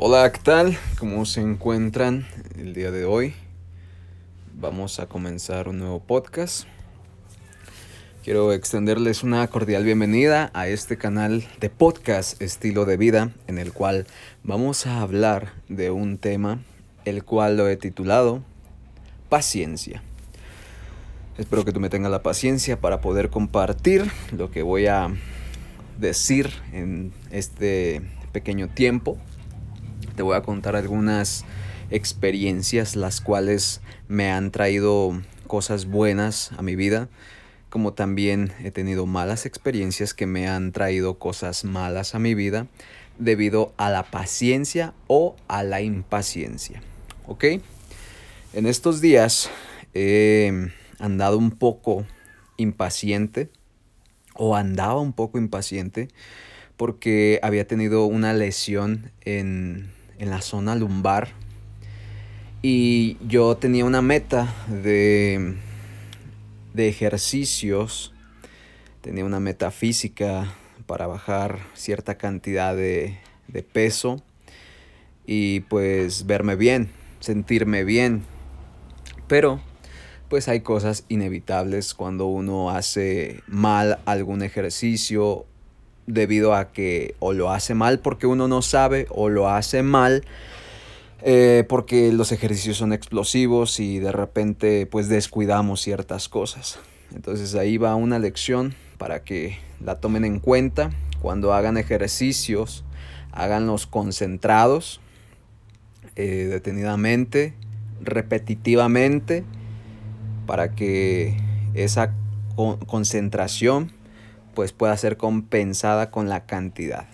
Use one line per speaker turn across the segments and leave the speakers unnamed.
Hola, ¿qué tal? ¿Cómo se encuentran el día de hoy? Vamos a comenzar un nuevo podcast. Quiero extenderles una cordial bienvenida a este canal de podcast estilo de vida en el cual vamos a hablar de un tema el cual lo he titulado paciencia. Espero que tú me tengas la paciencia para poder compartir lo que voy a decir en este pequeño tiempo. Te voy a contar algunas experiencias las cuales me han traído cosas buenas a mi vida, como también he tenido malas experiencias que me han traído cosas malas a mi vida debido a la paciencia o a la impaciencia. ¿Ok? En estos días he andado un poco impaciente o andaba un poco impaciente porque había tenido una lesión en, en la zona lumbar y yo tenía una meta de, de ejercicios, tenía una meta física para bajar cierta cantidad de, de peso y pues verme bien, sentirme bien. Pero pues hay cosas inevitables cuando uno hace mal algún ejercicio debido a que o lo hace mal porque uno no sabe o lo hace mal eh, porque los ejercicios son explosivos y de repente pues descuidamos ciertas cosas. Entonces ahí va una lección para que la tomen en cuenta cuando hagan ejercicios, háganlos concentrados, eh, detenidamente, repetitivamente, para que esa concentración pues pueda ser compensada con la cantidad.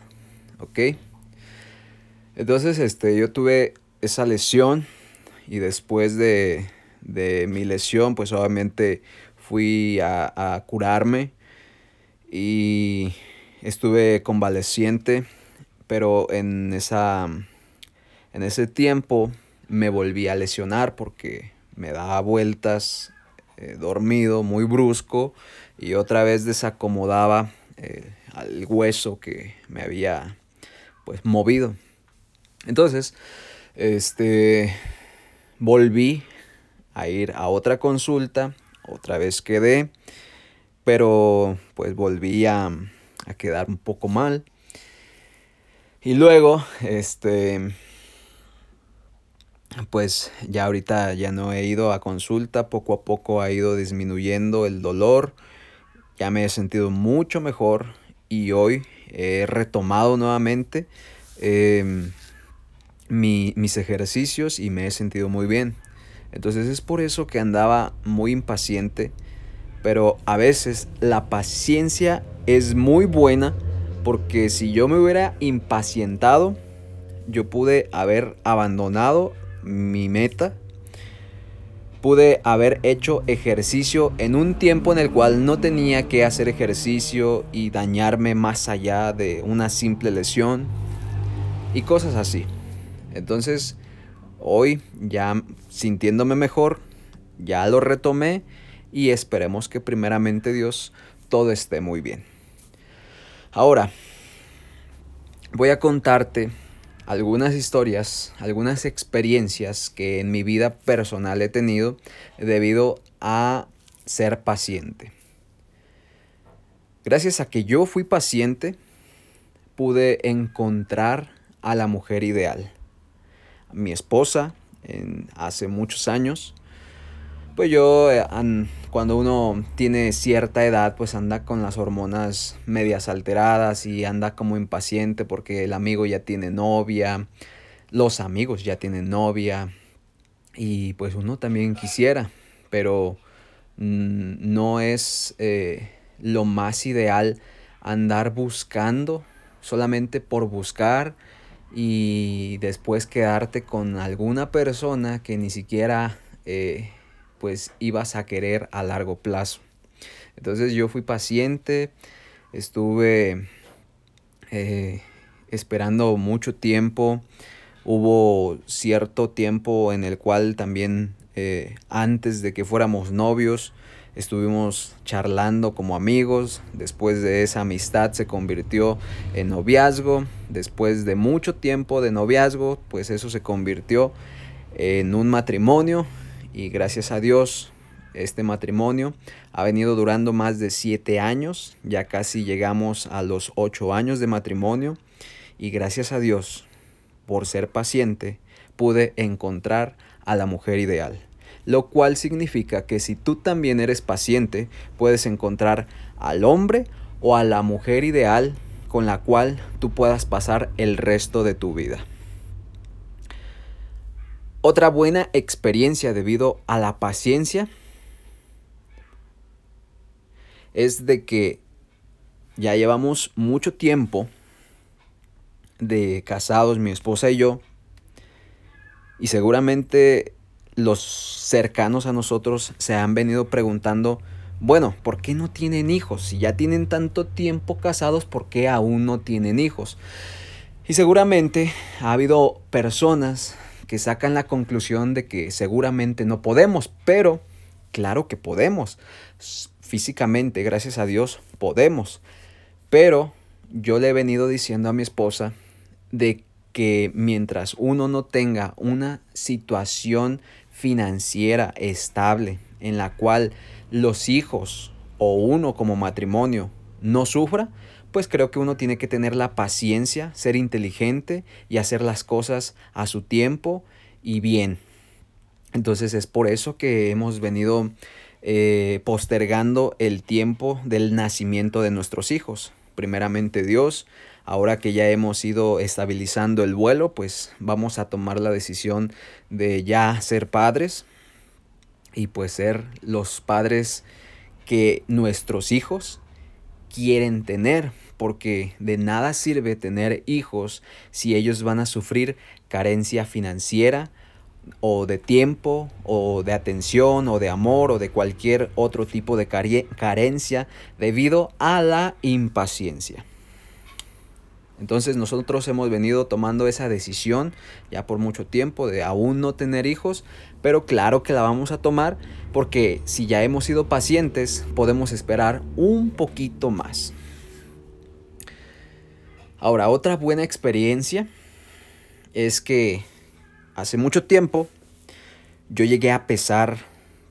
¿Ok? Entonces, este, yo tuve esa lesión y después de, mi lesión, pues obviamente fui a, curarme y estuve convaleciente, pero en, esa, en ese tiempo me volví a lesionar porque me daba vueltas eh, dormido, muy brusco, y otra vez desacomodaba eh, al hueso que me había pues movido. Entonces, este, volví a ir a otra consulta, otra vez quedé, pero pues volví a, a quedar un poco mal. Y luego, este, pues ya ahorita ya no he ido a consulta, poco a poco ha ido disminuyendo el dolor, ya me he sentido mucho mejor y hoy he retomado nuevamente em, mis ejercicios y me he sentido muy bien. Entonces es por eso que andaba muy impaciente, pero a veces la paciencia es muy buena porque si yo me hubiera impacientado, yo pude haber abandonado mi meta, pude haber hecho ejercicio en un tiempo en el cual no tenía que hacer ejercicio y dañarme más allá de una simple lesión y cosas así. Entonces, hoy ya sintiéndome mejor, ya lo retomé y esperemos que primeramente Dios todo esté muy bien. Ahora, voy a contarte algunas historias, algunas experiencias que en mi vida personal he tenido debido a ser paciente. Gracias a que yo fui paciente, pude encontrar a la mujer ideal. Mi esposa, en, hace muchos años, pues yo, eh, cuando uno tiene cierta edad, pues anda con las hormonas medias alteradas y anda como impaciente porque el amigo ya tiene novia, los amigos ya tienen novia y pues uno también quisiera, pero mm, no es eh, lo más ideal andar buscando solamente por buscar y después quedarte con alguna persona que ni siquiera... Eh, pues ibas a querer a largo plazo. Entonces yo fui paciente, estuve eh, esperando mucho tiempo, hubo cierto tiempo en el cual también eh, antes de que fuéramos novios, estuvimos charlando como amigos, después de esa amistad se convirtió en noviazgo, después de mucho tiempo de noviazgo, pues eso se convirtió en un matrimonio y gracias a Dios este matrimonio ha venido durando más de siete años, ya casi llegamos a los ocho años de matrimonio y gracias a Dios por ser paciente pude encontrar a la mujer ideal lo cual significa que si tú también eres paciente, puedes encontrar al hombre o a la mujer ideal con la cual tú puedas pasar el resto de tu vida. Otra buena experiencia debido a la paciencia es de que ya llevamos mucho tiempo de casados, mi esposa y yo, y seguramente los cercanos a nosotros se han venido preguntando, bueno, ¿por qué no tienen hijos? Si ya tienen tanto tiempo casados, ¿por qué aún no tienen hijos? Y seguramente ha habido personas sacan la conclusión de que seguramente no podemos, pero claro que podemos. Físicamente, gracias a Dios, podemos. Pero yo le he venido diciendo a mi esposa de que mientras uno no tenga una situación financiera estable en la cual los hijos o uno como matrimonio no sufra, pues creo que uno tiene que tener la paciencia, ser inteligente y hacer las cosas a su tiempo y bien. Entonces es por eso que hemos venido eh, postergando el tiempo del nacimiento de nuestros hijos. Primeramente Dios Ahora que ya hemos ido estabilizando el vuelo, pues vamos a tomar la decisión de ya ser padres y pues ser los padres que nuestros hijos quieren tener, porque de nada sirve tener hijos si ellos van a sufrir carencia financiera o de tiempo o de atención o de amor o de cualquier otro tipo de carencia debido a la impaciencia. Entonces nosotros hemos venido tomando esa decisión ya por mucho tiempo de aún no tener hijos, pero claro que la vamos a tomar porque si ya hemos sido pacientes podemos esperar un poquito más. Ahora, otra buena experiencia es que hace mucho tiempo yo llegué a pesar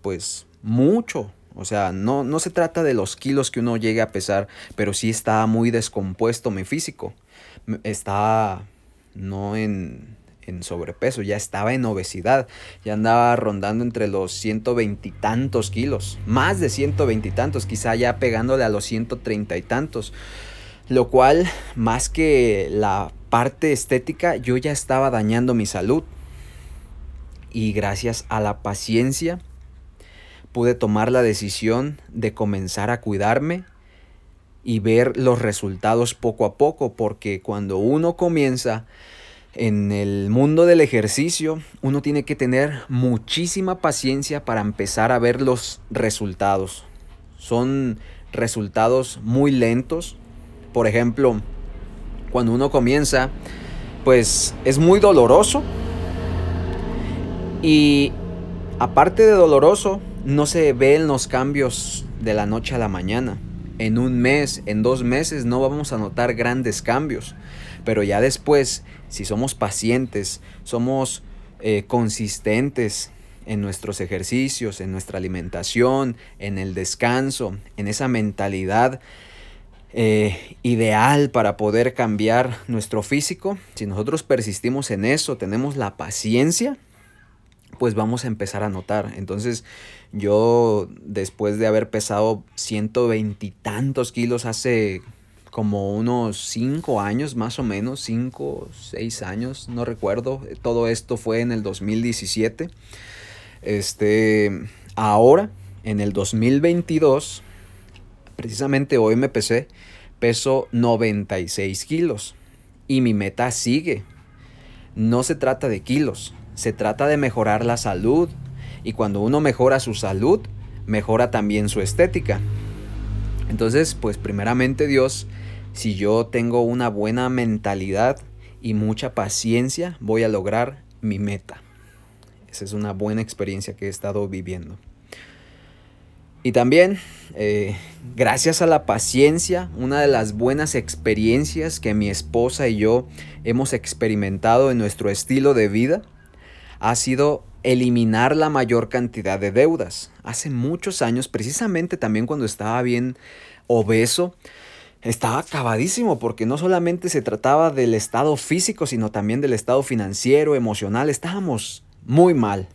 pues mucho. O sea, no, no se trata de los kilos que uno llegue a pesar, pero sí estaba muy descompuesto mi físico. Estaba no en, en sobrepeso, ya estaba en obesidad, ya andaba rondando entre los ciento veintitantos kilos, más de ciento veintitantos, quizá ya pegándole a los ciento treinta y tantos, lo cual más que la parte estética, yo ya estaba dañando mi salud. Y gracias a la paciencia pude tomar la decisión de comenzar a cuidarme y ver los resultados poco a poco, porque cuando uno comienza en el mundo del ejercicio, uno tiene que tener muchísima paciencia para empezar a ver los resultados. Son resultados muy lentos. Por ejemplo, cuando uno comienza, pues es muy doloroso. Y aparte de doloroso, no se ven los cambios de la noche a la mañana en un mes, en dos meses no vamos a notar grandes cambios. Pero ya después, si somos pacientes, somos eh, consistentes en nuestros ejercicios, en nuestra alimentación, en el descanso, en esa mentalidad eh, ideal para poder cambiar nuestro físico, si nosotros persistimos en eso, tenemos la paciencia, pues vamos a empezar a notar. Entonces yo después de haber pesado ciento veintitantos kilos hace como unos cinco años más o menos, cinco, seis años, no recuerdo. Todo esto fue en el 2017. Este, ahora, en el 2022, precisamente hoy me pesé, peso 96 kilos. Y mi meta sigue. No se trata de kilos, se trata de mejorar la salud. Y cuando uno mejora su salud, mejora también su estética. Entonces, pues primeramente Dios, si yo tengo una buena mentalidad y mucha paciencia, voy a lograr mi meta. Esa es una buena experiencia que he estado viviendo. Y también, eh, gracias a la paciencia, una de las buenas experiencias que mi esposa y yo hemos experimentado en nuestro estilo de vida ha sido eliminar la mayor cantidad de deudas. Hace muchos años, precisamente también cuando estaba bien obeso, estaba acabadísimo porque no solamente se trataba del estado físico, sino también del estado financiero, emocional. Estábamos muy mal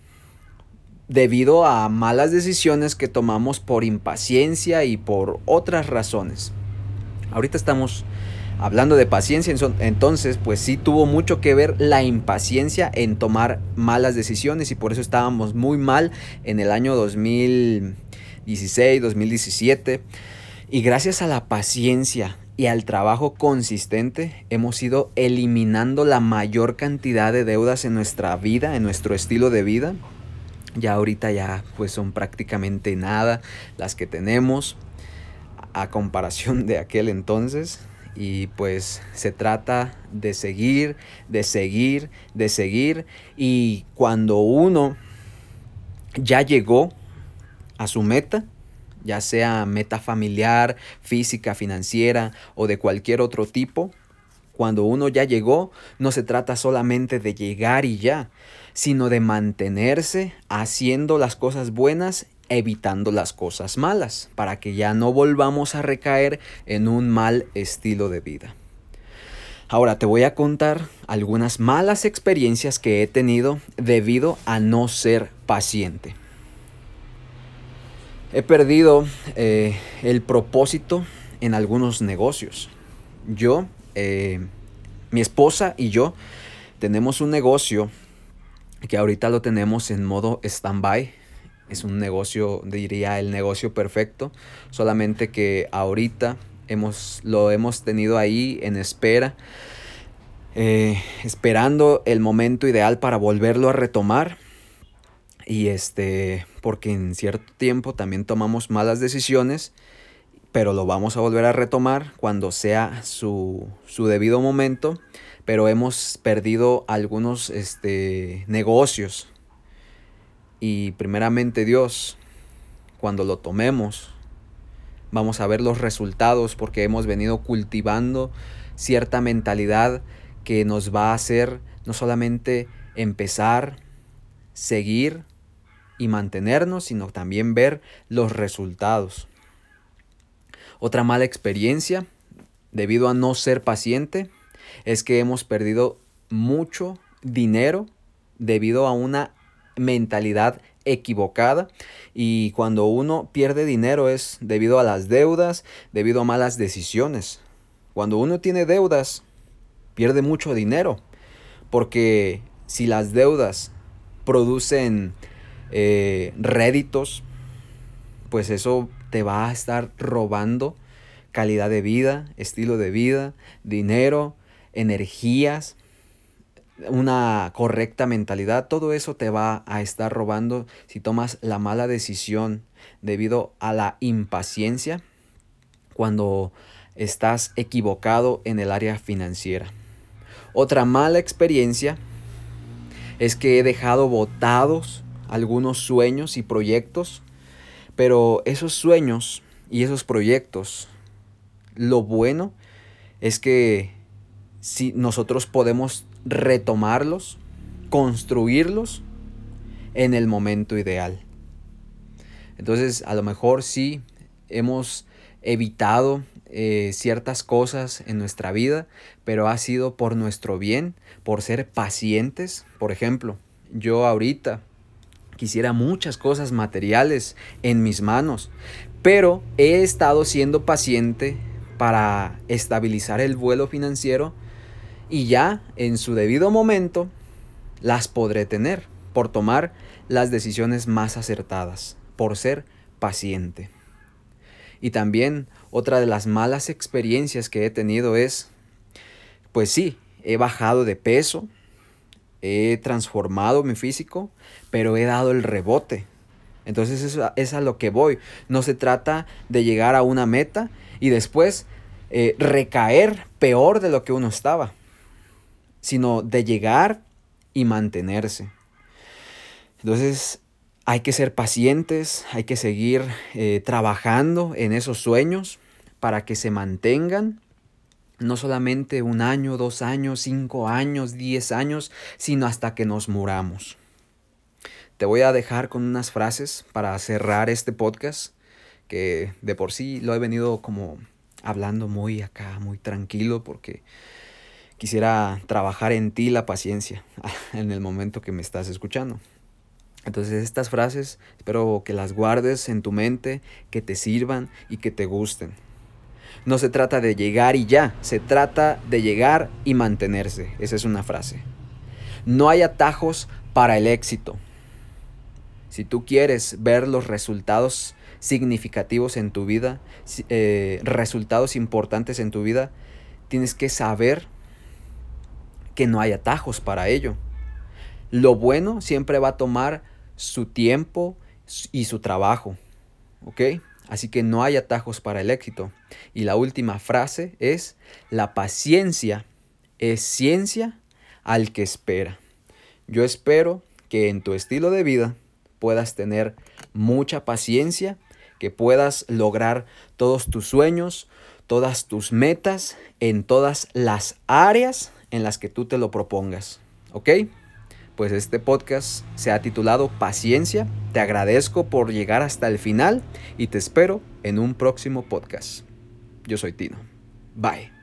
debido a malas decisiones que tomamos por impaciencia y por otras razones. Ahorita estamos hablando de paciencia, entonces pues sí tuvo mucho que ver la impaciencia en tomar malas decisiones y por eso estábamos muy mal en el año 2016, 2017. Y gracias a la paciencia y al trabajo consistente hemos ido eliminando la mayor cantidad de deudas en nuestra vida, en nuestro estilo de vida. Ya ahorita ya pues son prácticamente nada las que tenemos a comparación de aquel entonces. Y pues se trata de seguir, de seguir, de seguir. Y cuando uno ya llegó a su meta, ya sea meta familiar, física, financiera o de cualquier otro tipo, cuando uno ya llegó, no se trata solamente de llegar y ya, sino de mantenerse haciendo las cosas buenas evitando las cosas malas, para que ya no volvamos a recaer en un mal estilo de vida. Ahora te voy a contar algunas malas experiencias que he tenido debido a no ser paciente. He perdido eh, el propósito en algunos negocios. Yo, eh, mi esposa y yo tenemos un negocio que ahorita lo tenemos en modo stand-by es un negocio, diría el negocio perfecto, solamente que ahorita hemos, lo hemos tenido ahí en espera, eh, esperando el momento ideal para volverlo a retomar. Y este, porque en cierto tiempo también tomamos malas decisiones, pero lo vamos a volver a retomar cuando sea su, su debido momento. Pero hemos perdido algunos este, negocios y primeramente Dios, cuando lo tomemos, vamos a ver los resultados porque hemos venido cultivando cierta mentalidad que nos va a hacer no solamente empezar, seguir y mantenernos, sino también ver los resultados. Otra mala experiencia, debido a no ser paciente, es que hemos perdido mucho dinero debido a una mentalidad equivocada y cuando uno pierde dinero es debido a las deudas, debido a malas decisiones. Cuando uno tiene deudas, pierde mucho dinero porque si las deudas producen eh, réditos, pues eso te va a estar robando calidad de vida, estilo de vida, dinero, energías una correcta mentalidad, todo eso te va a estar robando si tomas la mala decisión debido a la impaciencia cuando estás equivocado en el área financiera. Otra mala experiencia es que he dejado botados algunos sueños y proyectos, pero esos sueños y esos proyectos, lo bueno es que si nosotros podemos retomarlos, construirlos en el momento ideal. Entonces, a lo mejor sí hemos evitado eh, ciertas cosas en nuestra vida, pero ha sido por nuestro bien, por ser pacientes. Por ejemplo, yo ahorita quisiera muchas cosas materiales en mis manos, pero he estado siendo paciente para estabilizar el vuelo financiero y ya en su debido momento las podré tener por tomar las decisiones más acertadas, por ser paciente. Y también otra de las malas experiencias que he tenido es, pues sí, he bajado de peso, he transformado mi físico, pero he dado el rebote. Entonces eso es a lo que voy. No se trata de llegar a una meta y después eh, recaer peor de lo que uno estaba sino de llegar y mantenerse. Entonces, hay que ser pacientes, hay que seguir eh, trabajando en esos sueños para que se mantengan no solamente un año, dos años, cinco años, diez años, sino hasta que nos muramos. Te voy a dejar con unas frases para cerrar este podcast, que de por sí lo he venido como hablando muy acá, muy tranquilo, porque quisiera trabajar en ti la paciencia en el momento que me estás escuchando. Entonces estas frases espero que las guardes en tu mente, que te sirvan y que te gusten. No se trata de llegar y ya, se trata de llegar y mantenerse. Esa es una frase. No hay atajos para el éxito. Si tú quieres ver los resultados significativos en tu vida, eh, resultados importantes en tu vida, tienes que saber que no hay atajos para ello. Lo bueno siempre va a tomar su tiempo y su trabajo. ¿Ok? Así que no hay atajos para el éxito. Y la última frase es, la paciencia es ciencia al que espera. Yo espero que en tu estilo de vida puedas tener mucha paciencia, que puedas lograr todos tus sueños, todas tus metas en todas las áreas en las que tú te lo propongas. ¿Ok? pues este podcast se ha titulado Paciencia. Te agradezco por llegar hasta el final y te espero en un próximo podcast. Yo soy Tino. Bye.